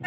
欢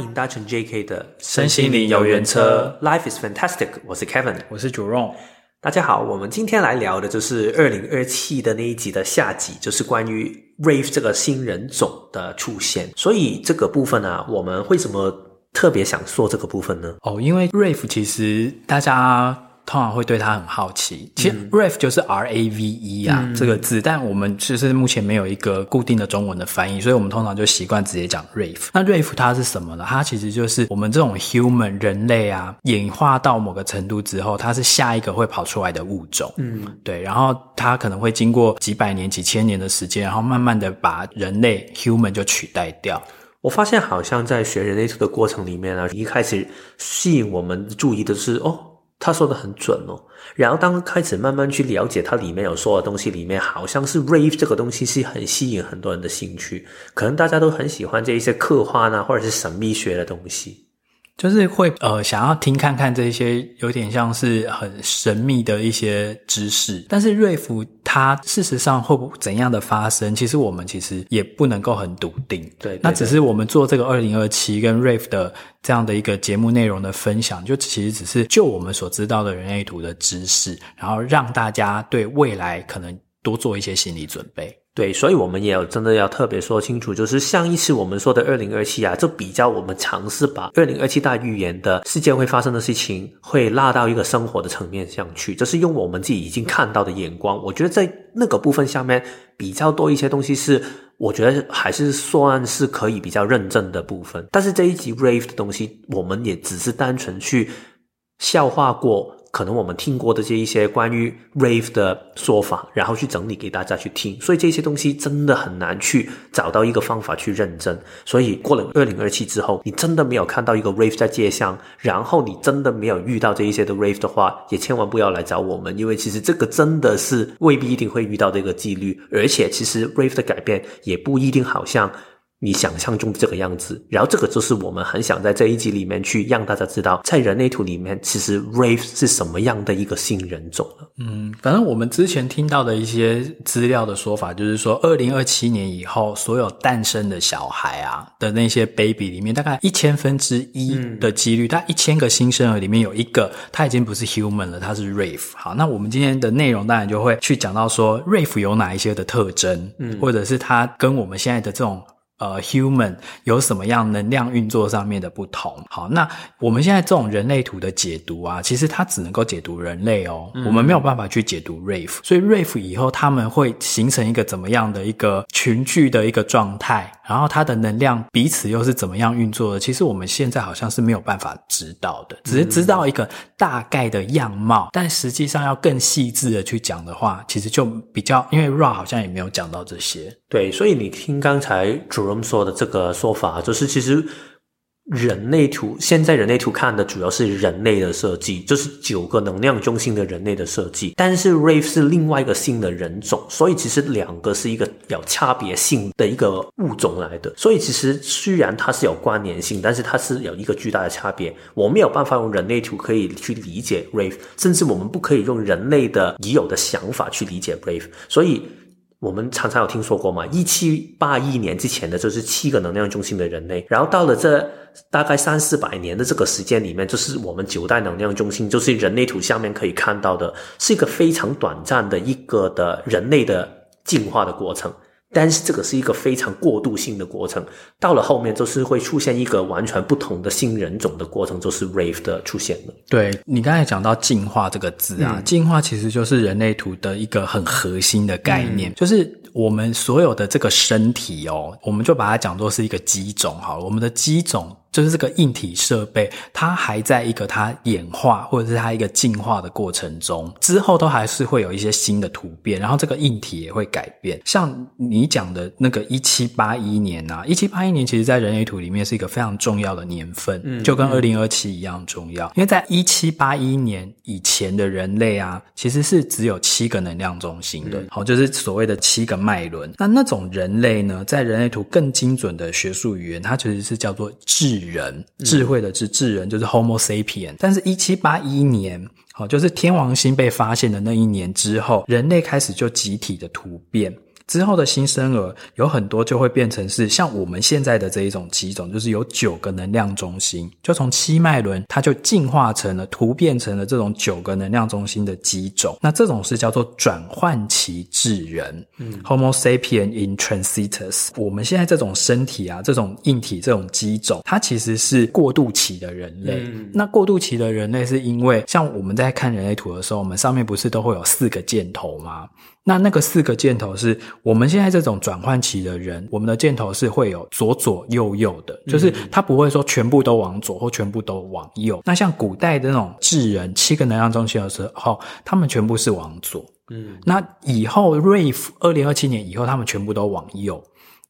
迎搭乘 JK 的身心灵游园车，Life is fantastic。我是 Kevin，我是 Jerome。大家好，我们今天来聊的就是二零二七的那一集的下集，就是关于 Rave 这个新人种的出现。所以这个部分啊，我们为什么特别想说这个部分呢？哦，因为 Rave 其实大家。通常会对它很好奇。其实 Rave 就是 R A V E 啊、嗯、这个字，但我们其实目前没有一个固定的中文的翻译，所以我们通常就习惯直接讲 Rave。那 Rave 它是什么呢？它其实就是我们这种 human 人类啊，演化到某个程度之后，它是下一个会跑出来的物种。嗯，对。然后它可能会经过几百年、几千年的时间，然后慢慢的把人类 human 就取代掉。我发现好像在学人类图的过程里面啊，一开始吸引我们注意的是哦。他说的很准哦，然后当开始慢慢去了解它里面有说的东西，里面好像是 rave 这个东西是很吸引很多人的兴趣，可能大家都很喜欢这一些刻画呢，或者是神秘学的东西。就是会呃想要听看看这些有点像是很神秘的一些知识，但是 Rave 它事实上会不怎样的发生，其实我们其实也不能够很笃定。对，对，对，那只是我们做这个二零二七跟 Rave 的这样的一个节目内容的分享，就其实只是就我们所知道的人类图的知识，然后让大家对未来可能多做一些心理准备。对，所以我们也有真的要特别说清楚，就是上一次我们说的二零二七啊，就比较我们尝试把二零二七大预言的世界会发生的事情，会拉到一个生活的层面上去，就是用我们自己已经看到的眼光。我觉得在那个部分下面比较多一些东西是，我觉得还是算是可以比较认证的部分。但是这一集 Rave 的东西，我们也只是单纯去笑话过。可能我们听过的这一些关于 Rave 的说法，然后去整理给大家去听，所以这些东西真的很难去找到一个方法去认证。所以过了二零二七之后，你真的没有看到一个 Rave 在街上，然后你真的没有遇到这一些的 Rave 的话，也千万不要来找我们，因为其实这个真的是未必一定会遇到这个几率，而且其实 Rave 的改变也不一定好像。你想象中的这个样子，然后这个就是我们很想在这一集里面去让大家知道，在人类图里面，其实 Rave 是什么样的一个新人种了。嗯，反正我们之前听到的一些资料的说法，就是说，二零二七年以后，所有诞生的小孩啊的那些 baby 里面，大概一千分之一的几率，大概一千个新生儿里面有一个，他已经不是 human 了，他是 Rave。好，那我们今天的内容当然就会去讲到说，Rave 有哪一些的特征，嗯，或者是它跟我们现在的这种。呃，human 有什么样能量运作上面的不同？好，那我们现在这种人类图的解读啊，其实它只能够解读人类哦，嗯、我们没有办法去解读 Rave。所以 Rave 以后他们会形成一个怎么样的一个群聚的一个状态，然后它的能量彼此又是怎么样运作的？其实我们现在好像是没有办法知道的，只是知道一个大概的样貌，嗯、但实际上要更细致的去讲的话，其实就比较，因为 Ra 好像也没有讲到这些。对，所以你听刚才主任说的这个说法，就是其实人类图现在人类图看的主要是人类的设计，就是九个能量中心的人类的设计。但是 Rave 是另外一个新的人种，所以其实两个是一个有差别性的一个物种来的。所以其实虽然它是有关联性，但是它是有一个巨大的差别。我没有办法用人类图可以去理解 Rave，甚至我们不可以用人类的已有的想法去理解 Rave，所以。我们常常有听说过嘛，一七八一年之前的就是七个能量中心的人类，然后到了这大概三四百年的这个时间里面，就是我们九代能量中心，就是人类图下面可以看到的，是一个非常短暂的一个的人类的进化的过程。但是这个是一个非常过渡性的过程，到了后面就是会出现一个完全不同的新人种的过程，就是 Rave 的出现了。对，你刚才讲到进化这个字啊，嗯、进化其实就是人类图的一个很核心的概念，嗯、就是我们所有的这个身体哦，我们就把它讲作是一个机种好了，我们的机种。就是这个硬体设备，它还在一个它演化或者是它一个进化的过程中，之后都还是会有一些新的突变，然后这个硬体也会改变。像你讲的那个一七八一年啊，一七八一年其实在人类图里面是一个非常重要的年份，嗯，就跟二零二七一样重要。因为在一七八一年以前的人类啊，其实是只有七个能量中心的，好，就是所谓的七个脉轮。那那种人类呢，在人类图更精准的学术语言，它其实是叫做智。人，智慧的智，智人就是 Homo sapien。但是，一七八一年，好，就是天王星被发现的那一年之后，人类开始就集体的突变。之后的新生儿有很多就会变成是像我们现在的这一种机种，就是有九个能量中心，就从七脉轮它就进化成了突变成了这种九个能量中心的机种。那这种是叫做转换期智人，嗯，Homo sapien in transitus。我们现在这种身体啊，这种硬体这种机种，它其实是过渡期的人类。嗯、那过渡期的人类是因为像我们在看人类图的时候，我们上面不是都会有四个箭头吗？那那个四个箭头是我们现在这种转换期的人，我们的箭头是会有左左右右的，就是它不会说全部都往左或全部都往右。那像古代的那种智人，七个能量中心的时候，他们全部是往左。嗯，那以后 Rave 二零二七年以后，他们全部都往右。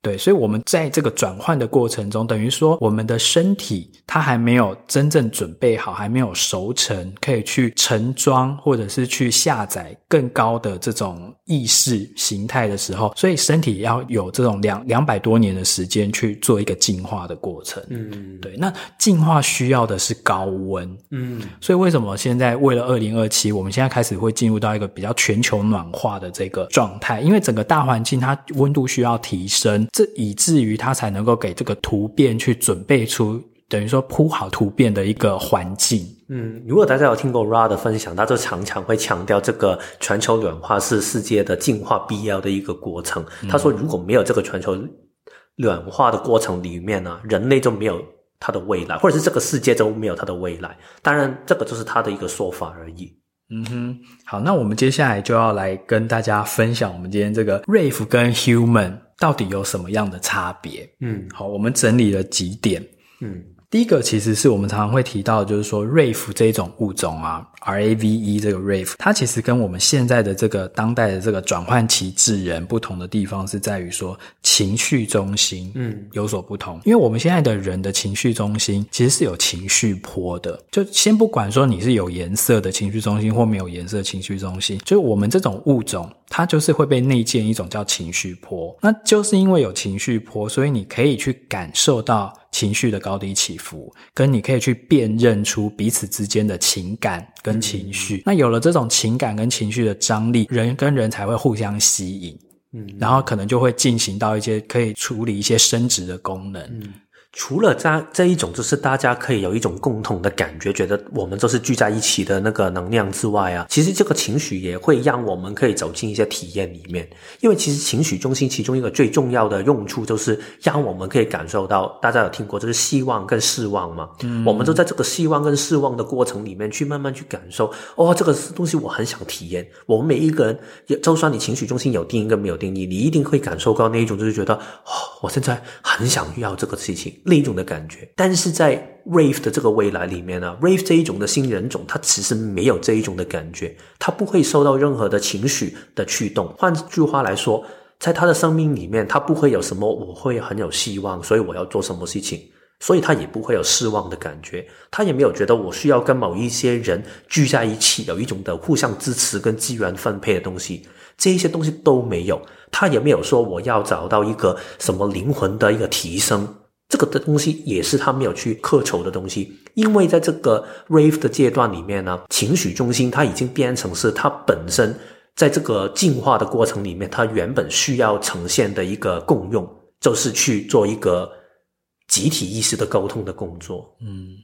对，所以我们在这个转换的过程中，等于说我们的身体它还没有真正准备好，还没有熟成，可以去盛装或者是去下载更高的这种意识形态的时候，所以身体要有这种两两百多年的时间去做一个进化的过程。嗯，对，那进化需要的是高温。嗯，所以为什么现在为了二零二七，我们现在开始会进入到一个比较全球暖化的这个状态？因为整个大环境它温度需要提升。这以至于它才能够给这个突变去准备出，等于说铺好突变的一个环境。嗯，如果大家有听过 Ra 的分享，他就常常会强调这个全球暖化是世界的进化必要的一个过程。嗯、他说，如果没有这个全球暖化的过程里面呢，人类就没有它的未来，或者是这个世界就没有它的未来。当然，这个就是他的一个说法而已。嗯哼，好，那我们接下来就要来跟大家分享我们今天这个 Rave 跟 Human 到底有什么样的差别。嗯，好，我们整理了几点。嗯。第一个其实是我们常常会提到，就是说 Rave 这一种物种啊，R A V E 这个 Rave，它其实跟我们现在的这个当代的这个转换期智人不同的地方是在于说情绪中心，嗯，有所不同。因为我们现在的人的情绪中心其实是有情绪波的，就先不管说你是有颜色的情绪中心或没有颜色的情绪中心，就是我们这种物种，它就是会被内建一种叫情绪波。那就是因为有情绪波，所以你可以去感受到。情绪的高低起伏，跟你可以去辨认出彼此之间的情感跟情绪。嗯、那有了这种情感跟情绪的张力，人跟人才会互相吸引。嗯，然后可能就会进行到一些可以处理一些生殖的功能。嗯除了这这一种，就是大家可以有一种共同的感觉，觉得我们都是聚在一起的那个能量之外啊，其实这个情绪也会让我们可以走进一些体验里面。因为其实情绪中心其中一个最重要的用处，就是让我们可以感受到，大家有听过就是希望跟失望吗？嗯，我们都在这个希望跟失望的过程里面去慢慢去感受。哦，这个东西我很想体验。我们每一个人，就算你情绪中心有定义跟没有定义，你一定会感受到那一种，就是觉得哦，我现在很想要这个事情。另一种的感觉，但是在 Rave 的这个未来里面呢，Rave 这一种的新人种，它其实没有这一种的感觉，它不会受到任何的情绪的驱动。换句话来说，在他的生命里面，他不会有什么我会很有希望，所以我要做什么事情，所以他也不会有失望的感觉，他也没有觉得我需要跟某一些人聚在一起，有一种的互相支持跟资源分配的东西，这一些东西都没有，他也没有说我要找到一个什么灵魂的一个提升。这个的东西也是他没有去渴求的东西，因为在这个 Rave 的阶段里面呢，情绪中心它已经变成是它本身在这个进化的过程里面，它原本需要呈现的一个共用，就是去做一个集体意识的沟通的工作。嗯，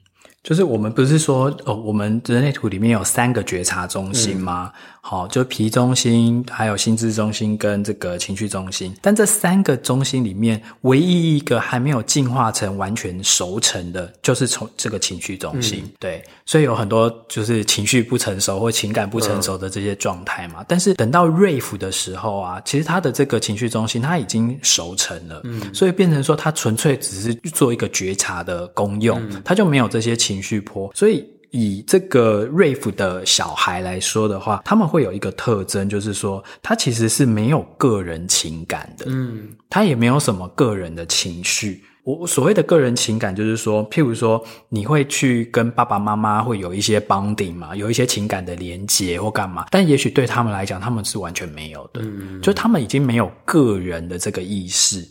就是我们不是说哦，我们人类图里面有三个觉察中心吗？好，就皮中心，还有心智中心跟这个情绪中心，但这三个中心里面，唯一一个还没有进化成完全熟成的，就是从这个情绪中心。嗯、对，所以有很多就是情绪不成熟或情感不成熟的这些状态嘛。嗯、但是等到 Rave 的时候啊，其实他的这个情绪中心他已经熟成了，嗯，所以变成说他纯粹只是做一个觉察的功用，嗯、它就没有这些情绪波，所以。以这个 Rave 的小孩来说的话，他们会有一个特征，就是说他其实是没有个人情感的，嗯，他也没有什么个人的情绪。我所谓的个人情感，就是说，譬如说你会去跟爸爸妈妈会有一些 bonding 嘛，有一些情感的连结或干嘛，但也许对他们来讲，他们是完全没有的，嗯，就他们已经没有个人的这个意识。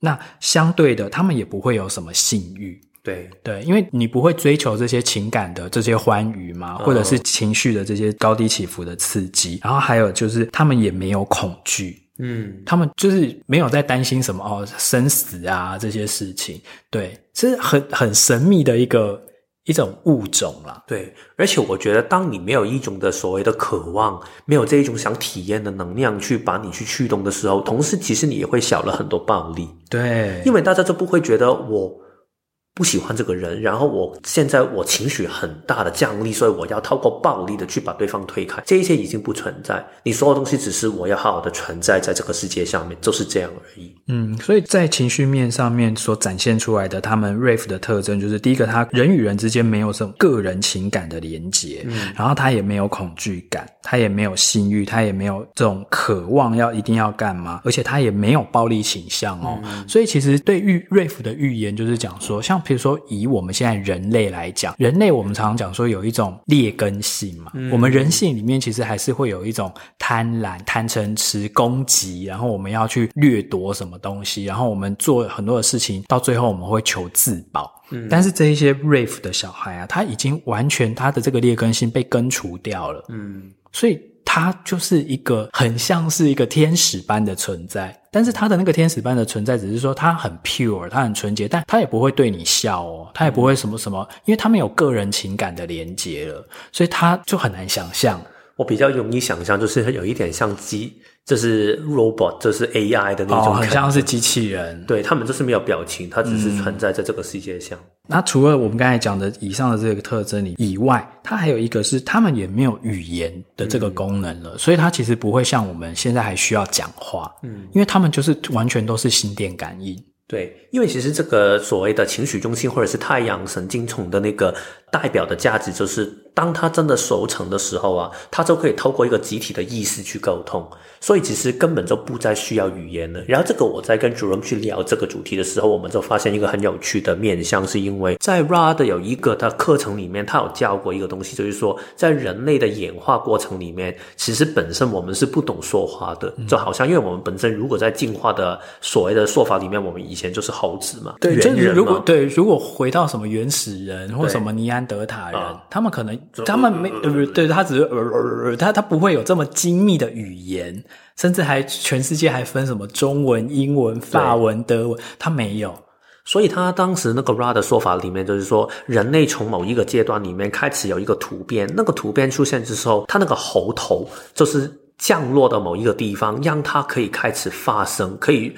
那相对的，他们也不会有什么性欲。对对，因为你不会追求这些情感的这些欢愉嘛，或者是情绪的这些高低起伏的刺激。然后还有就是他们也没有恐惧，嗯，他们就是没有在担心什么哦生死啊这些事情。对，是很很神秘的一个。一种物种啦，对，而且我觉得，当你没有一种的所谓的渴望，没有这一种想体验的能量去把你去驱动的时候，同时其实你也会小了很多暴力，对，因为大家就不会觉得我。不喜欢这个人，然后我现在我情绪很大的降力，所以我要透过暴力的去把对方推开。这一切已经不存在，你所有东西只是我要好好的存在在这个世界上面，就是这样而已。嗯，所以在情绪面上面所展现出来的，他们 Wraith 的特征就是第一个，他人与人之间没有这种个人情感的连结，嗯，然后他也没有恐惧感，他也没有性欲，他也没有这种渴望要一定要干嘛，而且他也没有暴力倾向哦。嗯，所以其实对于 Wraith 的预言就是讲说，像。比如说，以我们现在人类来讲，人类我们常常讲说有一种劣根性嘛。嗯、我们人性里面其实还是会有一种贪婪、贪嗔痴、攻击，然后我们要去掠夺什么东西，然后我们做很多的事情，到最后我们会求自保。嗯，但是这一些 Wraith 的小孩啊，他已经完全他的这个劣根性被根除掉了。嗯，所以。他就是一个很像是一个天使般的存在，但是他的那个天使般的存在，只是说他很 pure，他很纯洁，但他也不会对你笑哦，他也不会什么什么，因为他们有个人情感的连接了，所以他就很难想象。我比较容易想象，就是有一点像机。这是 robot，这是 AI 的那种，哦，很像是机器人。对，他们就是没有表情，它只是存在在这个世界上。嗯，那除了我们刚才讲的以上的这个特征里以外，它还有一个是，他们也没有语言的这个功能了，嗯，所以它其实不会像我们现在还需要讲话。嗯，因为他们就是完全都是心电感应。对，因为其实这个所谓的情绪中心或者是太阳神经丛的那个代表的价值，就是当他真的熟成的时候啊，他就可以透过一个集体的意识去沟通，所以其实根本就不再需要语言了。然后这个我在跟主任去聊这个主题的时候，我们就发现一个很有趣的面向，是因为在 Ra 的有一个的课程里面，他有教过一个东西，就是说在人类的演化过程里面，其实本身我们是不懂说话的，就好像因为我们本身如果在进化的所谓的说法里面，我们以前就是猴子嘛，对，就是如果对，如果回到什么原始人或什么尼安德塔人，他们可能他们没呃，对，他只是他他不会有这么精密的语言，甚至还全世界还分什么中文、英文、法文、德文，他没有。所以他当时那个 Ra 的说法里面，就是说人类从某一个阶段里面开始有一个突变，那个突变出现之后，他那个喉头就是降落到某一个地方，让它可以开始发声，可以。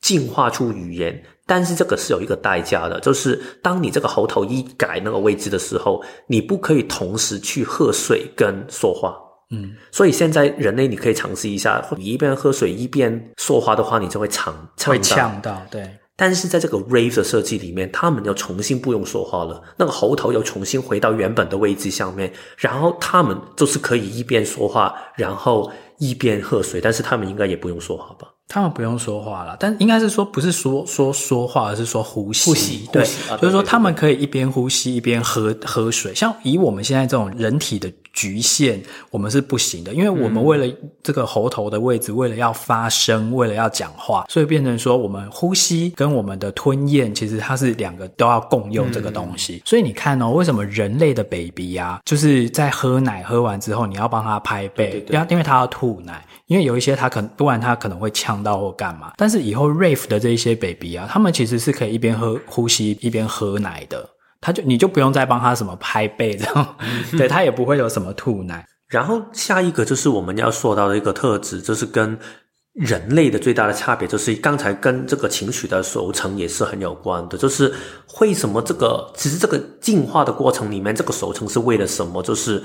进化出语言，但是这个是有一个代价的，就是当你这个喉头一改那个位置的时候，你不可以同时去喝水跟说话。嗯，所以现在人类你可以尝试一下，你一边喝水一边说话的话，你就会呛呛。会呛到，对。但是在这个 Wraith 的设计里面，他们又重新不用说话了，那个喉头又重新回到原本的位置上面，然后他们就是可以一边说话，然后一边喝水，但是他们应该也不用说话吧？他们不用说话了，但应该是说不是说说说话，而是说呼吸。呼吸，对，就是说他们可以一边呼吸一边喝喝水。像以我们现在这种人体的局限，我们是不行的，因为我们为了这个喉头的位置，嗯、为了要发声，为了要讲话，所以变成说我们呼吸跟我们的吞咽，其实它是两个都要共用这个东西。嗯、所以你看哦，为什么人类的 baby 啊，就是在喝奶喝完之后，你要帮他拍背，不要因为他要吐奶。因为有一些他可能，不然他可能会呛到或干嘛。但是以后 Wraith 的这一些 baby 啊，他们其实是可以一边喝呼吸一边喝奶的。他就你就不用再帮他什么拍背这样，对，他也不会有什么吐奶。然后下一个就是我们要说到的一个特质，就是跟人类的最大的差别，就是刚才跟这个情绪的熟成也是很有关的。就是为什么这个其实这个进化的过程里面，这个熟成是为了什么？就是。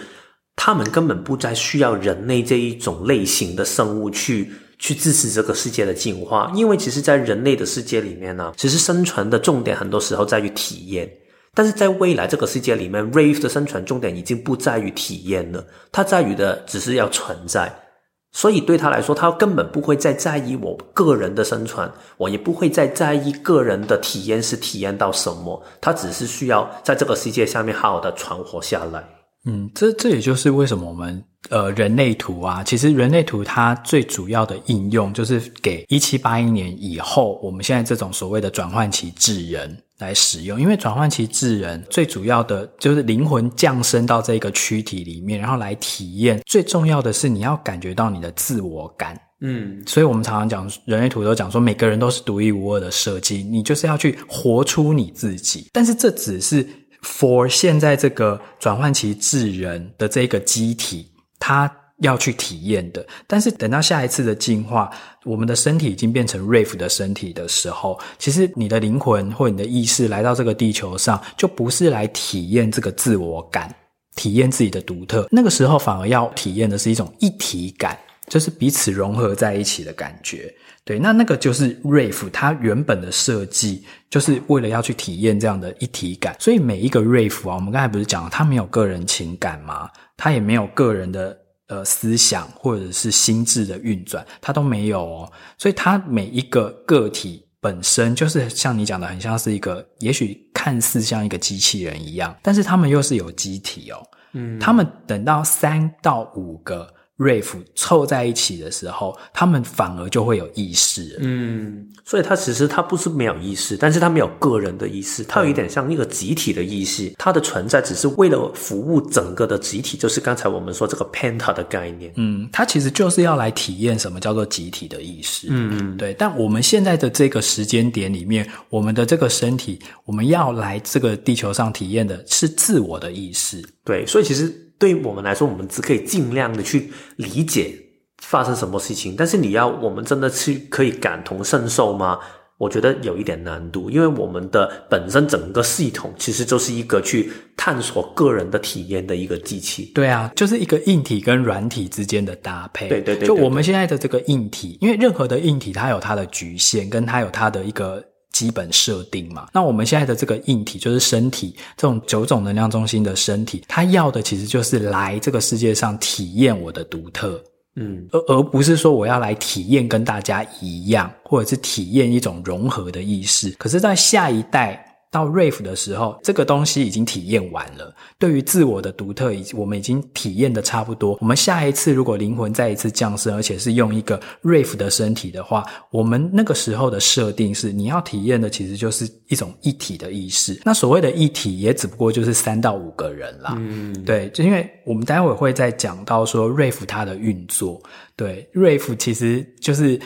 他们根本不再需要人类这一种类型的生物去去支持这个世界的进化，因为其实，在人类的世界里面呢，其实生存的重点很多时候在于体验，但是在未来这个世界里面，Wraith 的生存重点已经不在于体验了，它在于的只是要存在，所以对他来说，他根本不会再在意我个人的生存，我也不会再在意个人的体验是体验到什么，他只是需要在这个世界下面好好的存活下来。嗯，这这也就是为什么我们呃人类图啊，其实人类图它最主要的应用就是给一七八一年以后，我们现在这种所谓的转换期智人来使用，因为转换其智人最主要的就是灵魂降生到这个躯体里面，然后来体验。最重要的是你要感觉到你的自我感。嗯，所以我们常常讲人类图都讲说，每个人都是独一无二的设计，你就是要去活出你自己。但是这只是 for 现在这个转换其智人的这个机体，它。要去体验的，但是等到下一次的进化，我们的身体已经变成瑞夫的身体的时候，其实你的灵魂或你的意识来到这个地球上，就不是来体验这个自我感，体验自己的独特。那个时候反而要体验的是一种一体感，就是彼此融合在一起的感觉。对，那那个就是 Wraith 它原本的设计，就是为了要去体验这样的一体感。所以每一个瑞夫啊，我们刚才不是讲了，它没有个人情感吗？它也没有个人的。呃，思想或者是心智的运转，它都没有哦，所以它每一个个体本身就是像你讲的，很像是一个，也许看似像一个机器人一样，但是他们又是有机体哦，嗯，他们等到三到五个。Wraith 凑在一起的时候，他们反而就会有意识。嗯，所以他其实他不是没有意识，但是他没有个人的意识，他有一点像一个集体的意识。他的存在只是为了服务整个的集体，就是刚才我们说这个 Penta 的概念。嗯，他其实就是要来体验什么叫做集体的意识。嗯，对。但我们现在的这个时间点里面，我们的这个身体，我们要来这个地球上体验的是自我的意识。对，所以其实。对于我们来说，我们只可以尽量的去理解发生什么事情，但是你要我们真的去可以感同身受吗？我觉得有一点难度，因为我们的本身整个系统其实就是一个去探索个人的体验的一个机器。对啊，就是一个硬体跟软体之间的搭配。对对对，对，就我们现在的这个硬体，因为任何的硬体它有它的局限，跟它有它的一个。基本设定嘛，那我们现在的这个硬体就是身体，这种九种能量中心的身体，它要的其实就是来这个世界上体验我的独特，嗯，而而不是说我要来体验跟大家一样，或者是体验一种融合的意识。可是，在下一代。到 Wraith 的时候，这个东西已经体验完了。对于自我的独特，已我们已经体验的差不多。我们下一次如果灵魂再一次降生，而且是用一个 Wraith 的身体的话，我们那个时候的设定是，你要体验的其实就是一种一体的意识。那所谓的一体，也只不过就是三到五个人啦。嗯，对，就因为我们待会会再讲到说 Wraith 它的运作。对，Wraith 其实就是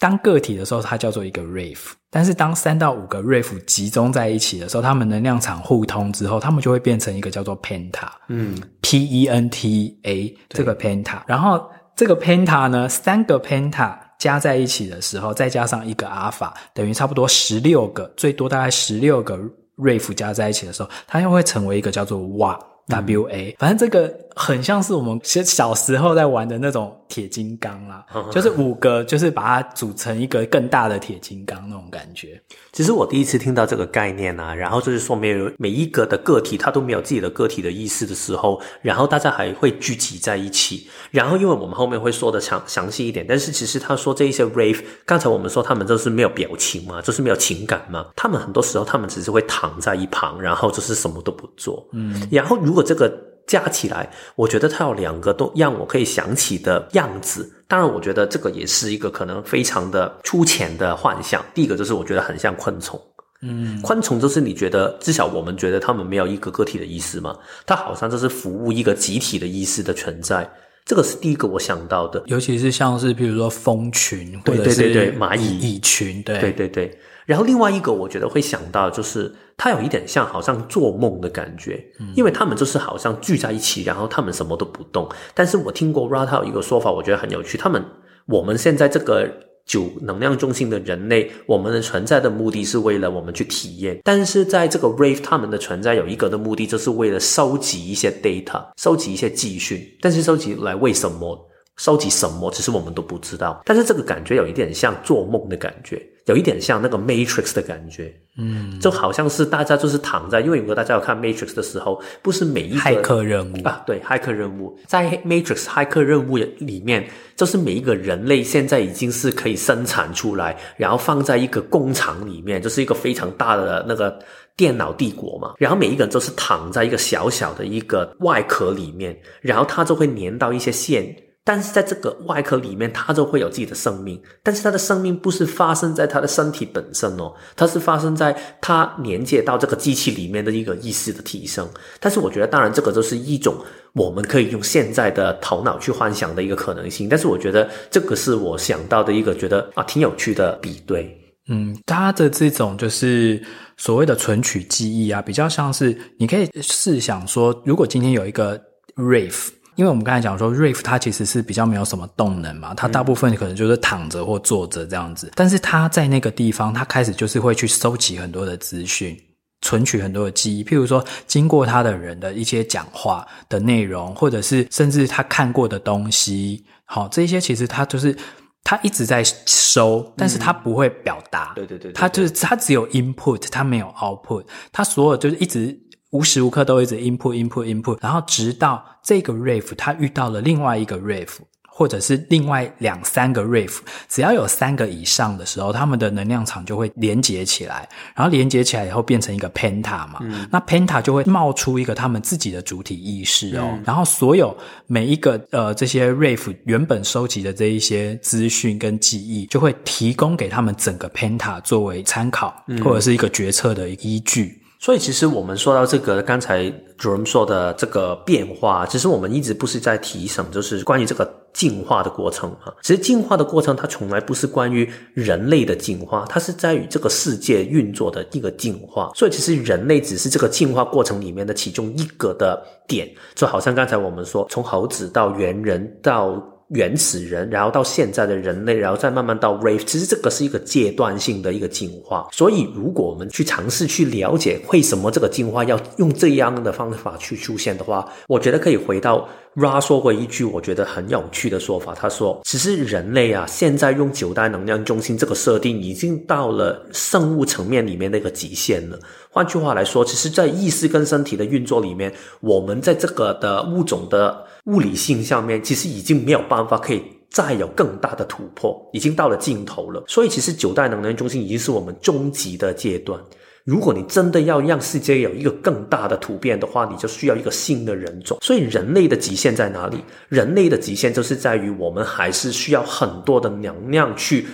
当个体的时候，它叫做一个 Wraith。但是当三到五个 Wraith 集中在一起的时候，它们能量场互通之后，它们就会变成一个叫做 Penta，嗯，P E N T A 这个 Penta。然后这个 Penta 呢，三个 Penta 加在一起的时候，再加上一个 Alpha，等于差不多十六个，最多大概十六个 Wraith 加在一起的时候，它又会成为一个叫做 WA W A。反正这个很像是我们其实小时候在玩的那种。铁金刚啦，就是五个，就是把它组成一个更大的铁金刚那种感觉。其实我第一次听到这个概念啊，然后就是说，没有每一个的个体，它都没有自己的个体的意识的时候，然后大家还会聚集在一起。然后，因为我们后面会说的详详细一点，但是其实他说这一些 Wraith，刚才我们说他们就是没有表情嘛，就是没有情感嘛。他们很多时候，他们只是会躺在一旁，然后就是什么都不做。嗯，然后如果这个。加起来，我觉得它有两个都让我可以想起的样子。当然，我觉得这个也是一个可能非常的粗浅的幻想。第一个就是我觉得很像昆虫，嗯，昆虫就是你觉得至少我们觉得他们没有一个个体的意识嘛，它好像就是服务一个集体的意识的存在。这个是第一个我想到的，尤其是像是比如说蜂群，对对对对，蚂蚁蚁群，对对对对。然后另外一个我觉得会想到就是它有一点像好像做梦的感觉，因为他们就是好像聚在一起，然后他们什么都不动。但是我听过 Ra 有一个说法，我觉得很有趣。他们我们现在这个九能量中心的人类，我们的存在的目的是为了我们去体验。但是在这个 Wraith 他们的存在有一个的目的，就是为了收集一些 data，收集一些资讯。但是收集来为什么？收集什么？其实我们都不知道。但是这个感觉有一点像做梦的感觉。有一点像那个 Matrix 的感觉，嗯，就好像是大家就是躺在，因为如果大家有看 Matrix 的时候，不是每一个骇客任务。啊，对，骇客任务。在 Matrix 骇客任务里面，就是每一个人类现在已经是可以生产出来，然后放在一个工厂里面，就是一个非常大的那个电脑帝国嘛，然后每一个人都是躺在一个小小的一个外壳里面，然后它就会粘到一些线。但是在这个外壳里面，它就会有自己的生命。但是它的生命不是发生在它的身体本身哦，它是发生在它连接到这个机器里面的一个意识的提升。但是我觉得，当然这个就是一种我们可以用现在的头脑去幻想的一个可能性。但是我觉得这个是我想到的一个觉得啊挺有趣的比对。嗯，它的这种就是所谓的存取记忆啊，比较像是你可以试想说，如果今天有一个 Rave。因为我们刚才讲说，Rafe 它其实是比较没有什么动能嘛，它大部分可能就是躺着或坐着这样子。嗯、但是它在那个地方，它开始就是会去收集很多的资讯，存取很多的记忆。譬如说，经过他的人的一些讲话的内容，或者是甚至他看过的东西，好，这些其实他就是他一直在收，但是他不会表达。对对对，他就是他只有 input，他没有 output，他所有就是一直。无时无刻都一直 input input input，然后直到这个 Rave 它遇到了另外一个 Rave，或者是另外两三个 Rave，只要有三个以上的时候，他们的能量场就会连接起来，然后连接起来以后变成一个 Penta 嘛，嗯、那 Penta 就会冒出一个他们自己的主体意识哦，嗯、然后所有每一个呃这些 Rave 原本收集的这一些资讯跟记忆，就会提供给他们整个 Penta 作为参考，嗯、或者是一个决策的依据。所以，其实我们说到这个，刚才 Jerome 说的这个变化，其实我们一直不是在提什么，就是关于这个进化的过程啊。其实进化的过程，它从来不是关于人类的进化，它是在于这个世界运作的一个进化。所以，其实人类只是这个进化过程里面的其中一个的点，就好像刚才我们说，从猴子到猿人到。原始人，然后到现在的人类，然后再慢慢到 Rave，其实这个是一个阶段性的一个进化。所以，如果我们去尝试去了解为什么这个进化要用这样的方法去出现的话，我觉得可以回到 Ra 说过一句我觉得很有趣的说法。他说：“其实人类啊，现在用九大能量中心这个设定，已经到了生物层面里面的一个极限了。换句话来说，其实，在意识跟身体的运作里面，我们在这个的物种的。”物理性上面其实已经没有办法可以再有更大的突破，已经到了尽头了。所以其实九代能源中心已经是我们终极的阶段。如果你真的要让世界有一个更大的突变的话，你就需要一个新的人种。所以人类的极限在哪里？人类的极限就是在于我们还是需要很多的能量去。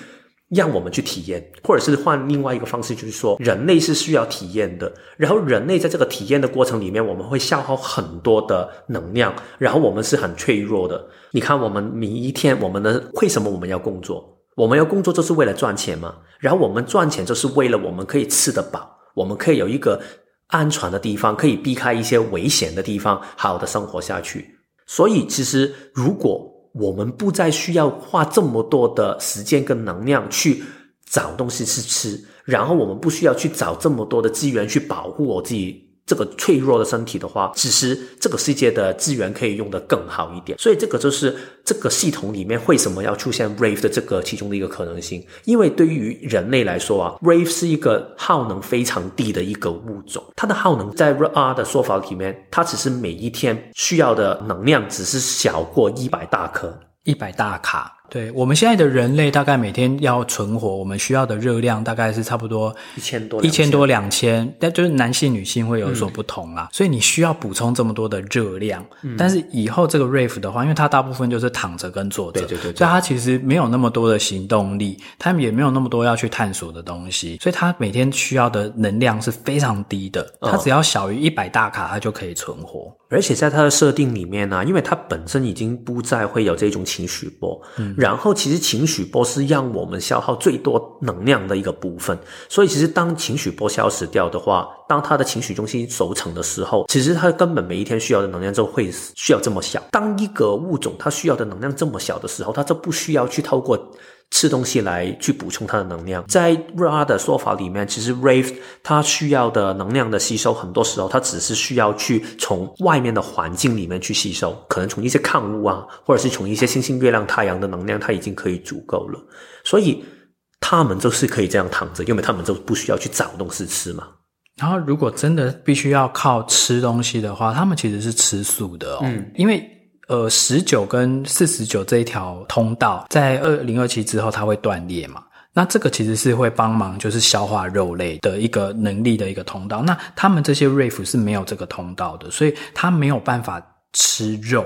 让我们去体验，或者是换另外一个方式，就是说，人类是需要体验的。然后，人类在这个体验的过程里面，我们会消耗很多的能量，然后我们是很脆弱的。你看，我们每一天，我们的为什么我们要工作？我们要工作就是为了赚钱嘛。然后我们赚钱就是为了我们可以吃得饱，我们可以有一个安全的地方，可以避开一些危险的地方，好的生活下去。所以，其实如果我们不再需要花这么多的时间跟能量去找东西去吃，然后我们不需要去找这么多的资源去保护我自己。这个脆弱的身体的话，其实这个世界的资源可以用得更好一点，所以这个就是这个系统里面为什么要出现 Rave 的这个其中的一个可能性。因为对于人类来说啊，Rave 是一个耗能非常低的一个物种，它的耗能在 Ra 的说法里面，它只是每一天需要的能量只是小过一百大克，一百大卡。对，我们现在的人类大概每天要存活，我们需要的热量大概是差不多一千多，一千多两千，但就是男性女性会有所不同啦。嗯、所以你需要补充这么多的热量。嗯、但是以后这个 Rave 的话，因为它大部分就是躺着跟坐着，对对对，对，所以它其实没有那么多的行动力，他们也没有那么多要去探索的东西，所以它每天需要的能量是非常低的。它只要小于一百大卡，它就可以存活。而且在它的设定里面呢、啊，因为它本身已经不再会有这种情绪波，嗯，然后其实情绪波是让我们消耗最多能量的一个部分，所以其实当情绪波消失掉的话，当他的情绪中心熟成的时候，其实他根本每一天需要的能量就会需要这么小。当一个物种它需要的能量这么小的时候，它就不需要去透过。吃东西来去补充它的能量，在 Ra 的说法里面，其实 Rave 它需要的能量的吸收，很多时候它只是需要去从外面的环境里面去吸收，可能从一些矿物啊，或者是从一些星星、月亮、太阳的能量，它已经可以足够了。所以他们就是可以这样躺着，因为他们就不需要去找东西吃嘛。然后，如果真的必须要靠吃东西的话，他们其实是吃素的哦，嗯，因为。呃，十九跟四十九这一条通道，在二零二七之后，它会断裂嘛？那这个其实是会帮忙，就是消化肉类的一个能力的一个通道。那他们这些 Rave 是没有这个通道的，所以他没有办法吃肉。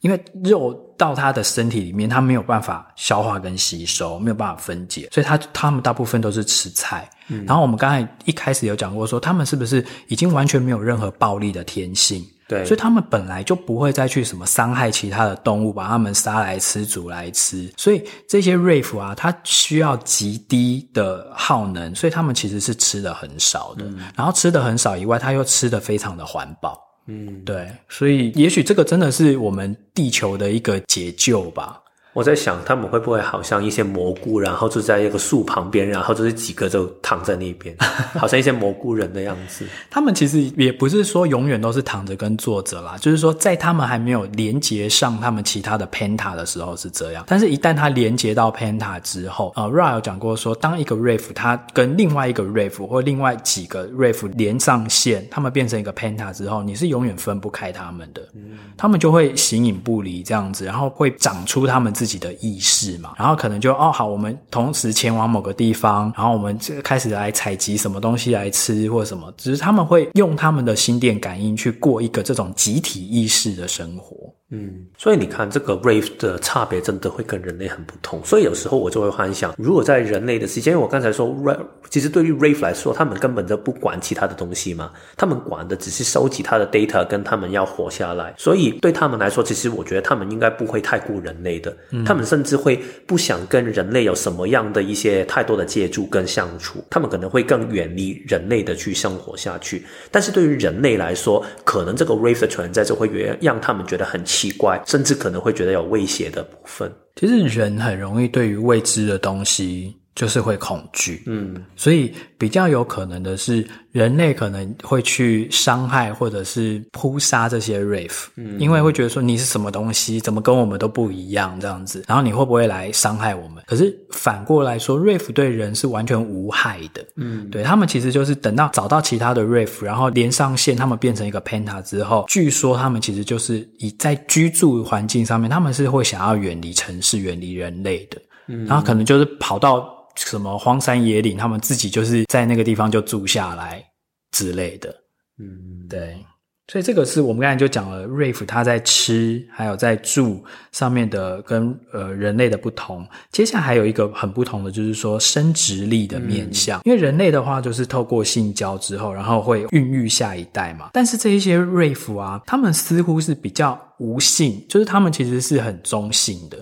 因为肉到他的身体里面，他没有办法消化跟吸收，没有办法分解，所以他他们大部分都是吃菜。嗯，然后我们刚才一开始有讲过说，他们是不是已经完全没有任何暴力的天性？对，所以他们本来就不会再去什么伤害其他的动物，把它们杀来吃、煮来吃。所以这些 Wraith 啊，它需要极低的耗能，所以他们其实是吃的很少的。嗯，然后吃的很少以外，它又吃的非常的环保。嗯，对，所以也许这个真的是我们地球的一个解救吧。我在想，他们会不会好像一些蘑菇，然后就在一个树旁边，然后就是几个就躺在那边，好像一些蘑菇人的样子。他们其实也不是说永远都是躺着跟坐着啦，就是说在他们还没有连接上他们其他的 Penta 的时候是这样，但是一旦他连接到 Penta 之后，呃，Ra 有讲过说，当一个 Wraith 他跟另外一个 Wraith 或另外几个 Wraith 连上线，他们变成一个 Penta 之后，你是永远分不开他们的，嗯，他们就会形影不离这样子，然后会长出他们自己的意识嘛，然后可能就哦好，我们同时前往某个地方，然后我们这开始来采集什么东西来吃或什么，只是他们会用他们的心电感应去过一个这种集体意识的生活。嗯，所以你看，这个 Wraith 的差别真的会跟人类很不同。所以有时候我就会幻想，如果在人类的世界，因为我刚才说 Wraith，其实对于 Wraith 来说，他们根本就不管其他的东西嘛，他们管的只是收集他的 data，跟他们要活下来。所以对他们来说，其实我觉得他们应该不会太顾人类的，嗯、他们甚至会不想跟人类有什么样的一些太多的接触跟相处，他们可能会更远离人类的去生活下去。但是对于人类来说，可能这个 Wraith 的存在就会让他们觉得很奇怪，甚至可能会觉得有威胁的部分。其实人很容易对于未知的东西。就是会恐惧，嗯，所以比较有可能的是，人类可能会去伤害或者是扑杀这些 Wraith，嗯，因为会觉得说你是什么东西，怎么跟我们都不一样这样子，然后你会不会来伤害我们？可是反过来说，Wraith 对人是完全无害的，嗯，对，他们其实就是等到找到其他的 Wraith，然后连上线，他们变成一个 Penta 之后，据说他们其实就是以在居住环境上面，他们是会想要远离城市、远离人类的，嗯，然后可能就是跑到。什么荒山野岭，他们自己就是在那个地方就住下来之类的，嗯，对，所以这个是我们刚才就讲了，Wraith 他在吃还有在住上面的跟呃人类的不同。接下来还有一个很不同的，就是说生殖力的面向，嗯，因为人类的话就是透过性交之后，然后会孕育下一代嘛。但是这一些 Wraith 啊，他们似乎是比较无性，就是他们其实是很中性的。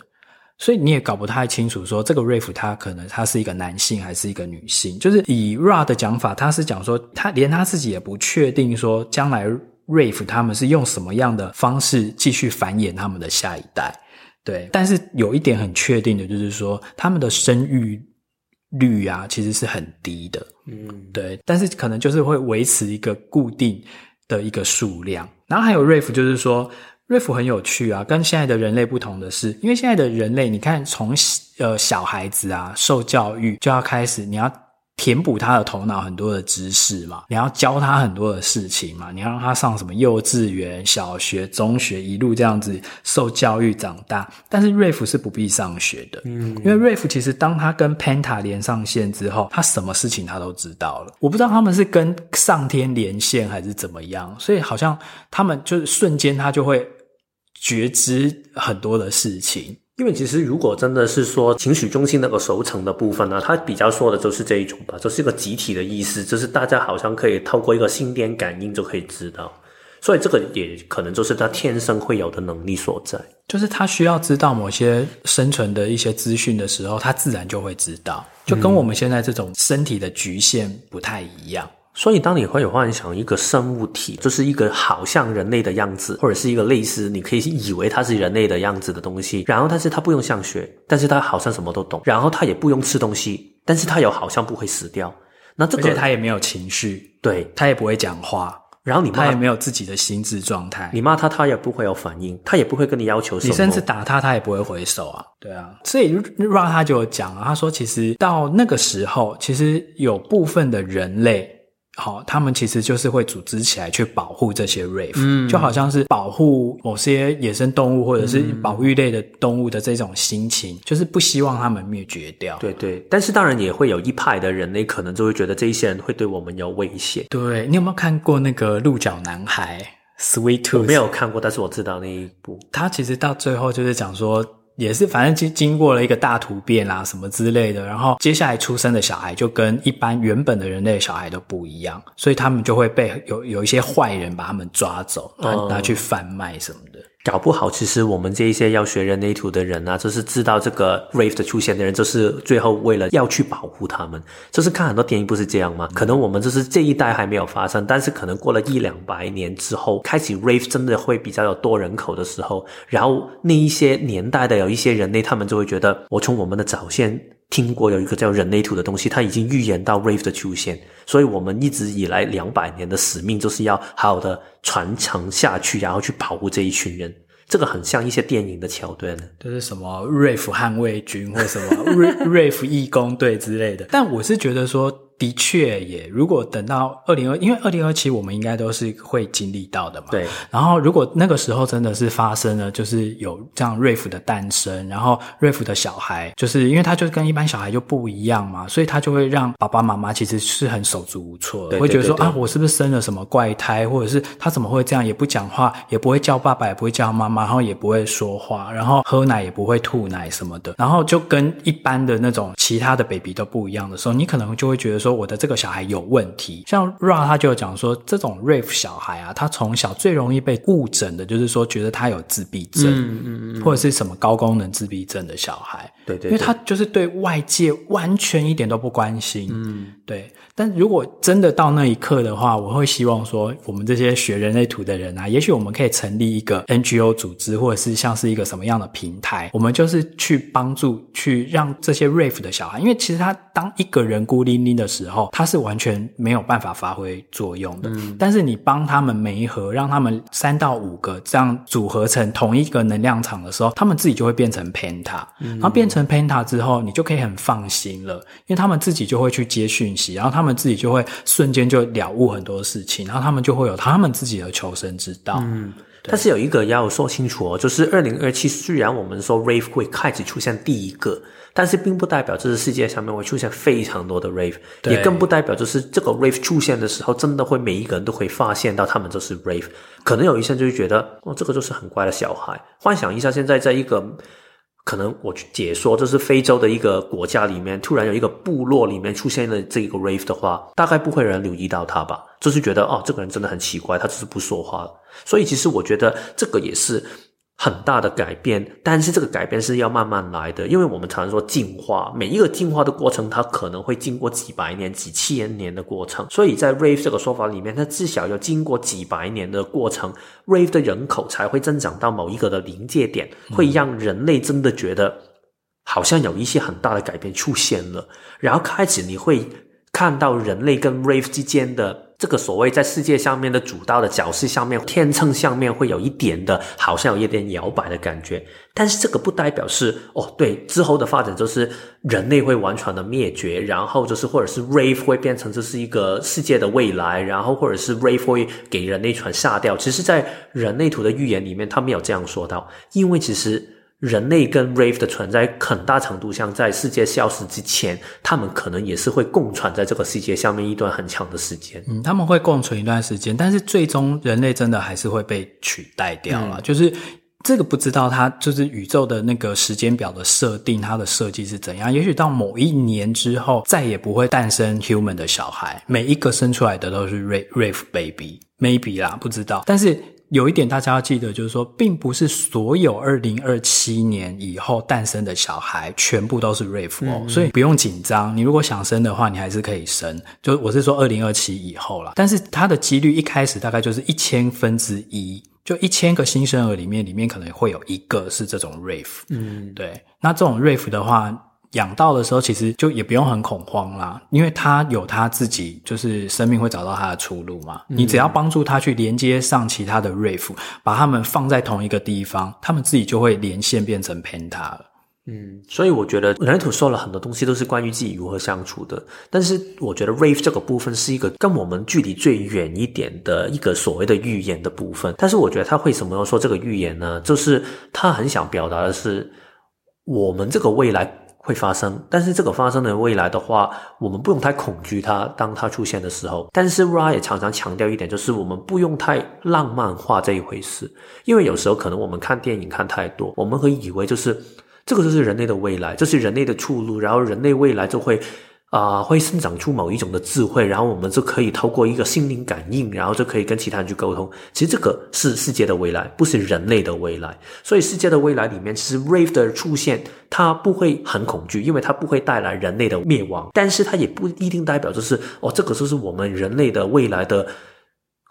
所以你也搞不太清楚，说这个 Wraith 他可能他是一个男性还是一个女性。就是以 Ra 的讲法，他是讲说他连他自己也不确定，说将来 Wraith 他们是用什么样的方式继续繁衍他们的下一代。对，但是有一点很确定的就是说，他们的生育率啊其实是很低的。嗯，对，但是可能就是会维持一个固定的一个数量。然后还有 Wraith 就是说。Wraith 很有趣啊，跟现在的人类不同的是，因为现在的人类，你看从呃小孩子啊受教育就要开始，你要填补他的头脑很多的知识嘛，你要教他很多的事情嘛，你要让他上什么幼稚园、小学、中学，一路这样子受教育长大。但是 Wraith 是不必上学的，嗯，因为 Wraith 其实当他跟 Penta 连上线之后，他什么事情他都知道了。我不知道他们是跟上天连线还是怎么样，所以好像他们就是瞬间他就会。觉知很多的事情，因为其实如果真的是说情绪中心那个熟成的部分呢，它比较说的就是这一种吧，就是一个集体的意思，就是大家好像可以透过一个心电感应就可以知道，所以这个也可能就是他天生会有的能力所在，就是他需要知道某些生存的一些资讯的时候，他自然就会知道，就跟我们现在这种身体的局限不太一样。所以，当你会有幻想一个生物体，就是一个好像人类的样子，或者是一个类似你可以以为它是人类的样子的东西，然后但是它不用上学，但是它好像什么都懂，然后它也不用吃东西，但是它又好像不会死掉。那这个它也没有情绪，对，它也不会讲话，然后你它也没有自己的心智状态，你骂它，它也不会有反应，它也不会跟你要求什么，你甚至打它，它也不会回手啊。对啊，所以 Ra 他就有讲啊，他说其实到那个时候，其实有部分的人类。好，他们其实就是会组织起来去保护这些 Wraith，嗯，就好像是保护某些野生动物或者是保育类的动物的这种心情，嗯，就是不希望他们灭绝掉。对对，但是当然也会有一派的人类可能就会觉得这一些人会对我们有威胁。对，你有没有看过那个鹿角男孩？Sweet Tooth 没有看过，但是我知道那一部。他其实到最后就是讲说，也是反正经经过了一个大突变啦，什么之类的，然后接下来出生的小孩就跟一般原本的人类小孩都不一样，所以他们就会被有有一些坏人把他们抓走，拿拿去贩卖什么的。搞不好，其实我们这一些要学人类图的人啊，就是知道这个 Wraith 的出现的人，就是最后为了要去保护他们，就是看很多电影不是这样吗？可能我们就是这一代还没有发生，但是可能过了一两百年之后，开始 Wraith 真的会比较有多人口的时候，然后那一些年代的有一些人类，他们就会觉得，我从我们的早先。听过有一个叫人类土的东西，它已经预言到 Rave 的出现，所以我们一直以来两百年的使命就是要好好的传承下去，然后去保护这一群人。这个很像一些电影的桥段，就是什么 Rave 捍卫军或什么 Rave 义工队之类的。但我是觉得说。的确也，如果等到二零二，因为二零二七我们应该都是会经历到的嘛。对。然后如果那个时候真的是发生了，就是有这样 Wraith 的诞生，然后 Wraith 的小孩，就是因为他就跟一般小孩就不一样嘛，所以他就会让爸爸妈妈其实是很手足无措会觉得说啊，我是不是生了什么怪胎，或者是他怎么会这样，也不讲话，也不会叫爸爸，也不会叫妈妈，然后也不会说话，然后喝奶也不会吐奶什么的，然后就跟一般的那种其他的 baby 都不一样的时候，你可能就会觉得说，我的这个小孩。有问题，像 Ra 他就有讲说，这种 Wraith 小孩啊，他从小最容易被误诊的，就是说觉得他有自闭症，嗯嗯嗯，或者是什么高功能自闭症的小孩，对，对对，因为他就是对外界完全一点都不关心，嗯，对。但如果真的到那一刻的话，我会希望说，我们这些学人类图的人啊，也许我们可以成立一个 NGO 组织，或者是像是一个什么样的平台，我们就是去帮助，去让这些 Wraith 的小孩，因为其实他当一个人孤零零的时候，他是完全没有办法发挥作用的。嗯。但是你帮他们每一盒，让他们三到五个这样组合成同一个能量场的时候，他们自己就会变成 Penta。嗯。然后变成 Penta 之后，你就可以很放心了，因为他们自己就会去接讯息，然后他们。自己就会瞬间就了悟很多事情，然后他们就会有他们自己的求生之道。嗯，但是有一个要说清楚哦，就是二零二七虽然我们说 Wraith 会开始出现第一个，但是并不代表这个世界上面会出现非常多的 Wraith，也更不代表就是这个 Wraith 出现的时候，真的会每一个人都会发现到他们就是 Wraith。可能有一些人就会觉得，哦，这个就是很乖的小孩。幻想一下，现在在一个。可能我去解说，这是非洲的一个国家里面，突然有一个部落里面出现了这个 rave 的话，大概不会有人留意到他吧？就是觉得哦，这个人真的很奇怪，他只是不说话。所以其实我觉得这个也是。很大的改变，但是这个改变是要慢慢来的，因为我们常说进化，每一个进化的过程，它可能会经过几百年、几千年的过程。所以在 Rave 这个说法里面，它至少要经过几百年的过程，Rave 的人口才会增长到某一个的临界点，会让人类真的觉得好像有一些很大的改变出现了，然后开始你会看到人类跟 Rave 之间的。这个所谓在世界上面的主导的角色上面，天秤上面会有一点的，好像有一点摇摆的感觉。但是这个不代表是哦，对，之后的发展就是人类会完全的灭绝，然后就是或者是 Rave 会变成这是一个世界的未来，然后或者是 Rave 会给人类全杀掉。其实，在人类图的预言里面，他没有这样说到，因为其实。人类跟 Wraith 的存在，很大程度上在世界消失之前，他们可能也是会共存在这个世界下面一段很长的时间。嗯，他们会共存一段时间，但是最终人类真的还是会被取代掉了。嗯、就是这个不知道它就是宇宙的那个时间表的设定，它的设计是怎样？也许到某一年之后，再也不会诞生 human 的小孩，每一个生出来的都是 Wraith baby，maybe 啦，不知道，但是。有一点大家要记得，就是说，并不是所有二零二七年以后诞生的小孩全部都是 Wraith 哦，嗯，所以不用紧张。你如果想生的话，你还是可以生。就我是说二零二七以后啦，但是它的几率一开始大概就是一千分之一，就一千个新生儿里面，里面可能会有一个是这种 Wraith。嗯，对。那这种 Wraith 的话。养到的时候，其实就也不用很恐慌啦，因为他有他自己，就是生命会找到他的出路嘛。嗯、你只要帮助他去连接上其他的 Wraith，把他们放在同一个地方，他们自己就会连线变成 Penta 了。嗯，所以我觉得人类图说了很多东西都是关于自己如何相处的，但是我觉得 Wraith 这个部分是一个跟我们距离最远一点的一个所谓的预言的部分。但是我觉得他为什么要说这个预言呢？就是他很想表达的是我们这个未来。会发生，但是这个发生的未来的话，我们不用太恐惧它，当它出现的时候。但是 Ra 也常常强调一点，就是我们不用太浪漫化这一回事，因为有时候可能我们看电影看太多，我们会以为就是这个就是人类的未来，这是人类的出路，然后人类未来就会。啊、会生长出某一种的智慧，然后我们就可以透过一个心灵感应，然后就可以跟其他人去沟通。其实这个是世界的未来，不是人类的未来。所以世界的未来里面，其实 Wraith 的出现，它不会很恐惧，因为它不会带来人类的灭亡。但是它也不一定代表就是哦，这个就是我们人类的未来的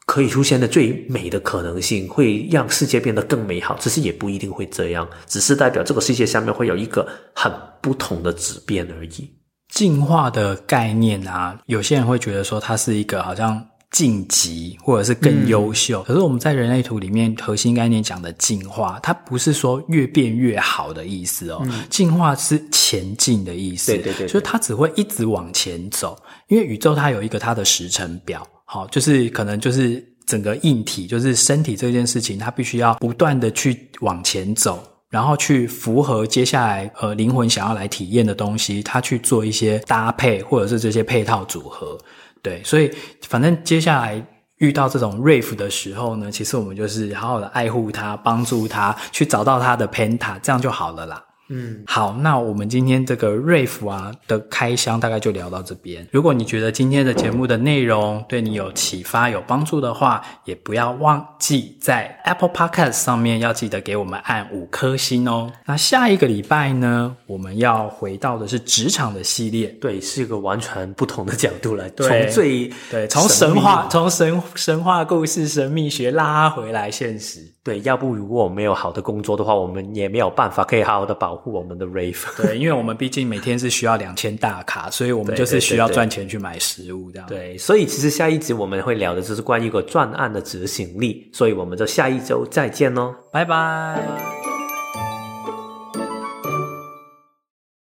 可以出现的最美的可能性，会让世界变得更美好。只是也不一定会这样，只是代表这个世界下面会有一个很不同的质变而已。进化的概念啊，有些人会觉得说它是一个好像晋级或者是更优秀。嗯。可是我们在人类图里面核心概念讲的进化，它不是说越变越好的意思哦。嗯。进化是前进的意思。对对对。所以它只会一直往前走，因为宇宙它有一个它的时程表。好，就是可能就是整个硬体，就是身体这件事情，它必须要不断的去往前走。然后去符合接下来呃灵魂想要来体验的东西，他去做一些搭配，或者是这些配套组合，对，所以反正接下来遇到这种 Rave 的时候呢，其实我们就是好好的爱护他，帮助他去找到他的 Penta，这样就好了啦。嗯，好，那我们今天这个 Wraith 啊的开箱大概就聊到这边。如果你觉得今天的节目的内容对你有启发、有帮助的话，也不要忘记在 Apple Podcast 上面要记得给我们按五颗星哦。那下一个礼拜呢，我们要回到的是职场的系列，对，是一个完全不同的角度来，从最对，从神话，从神神话故事、神秘学拉回来现实。对，要不如果我们没有好的工作的话，我们也没有办法可以好好的保护我们的 Wraith。对，因为我们毕竟每天是需要两千大卡，所以我们就是需要赚钱去买食物这样。对，所以其实下一集我们会聊的就是关于一个专案的执行力，所以我们就下一周再见喽，拜拜。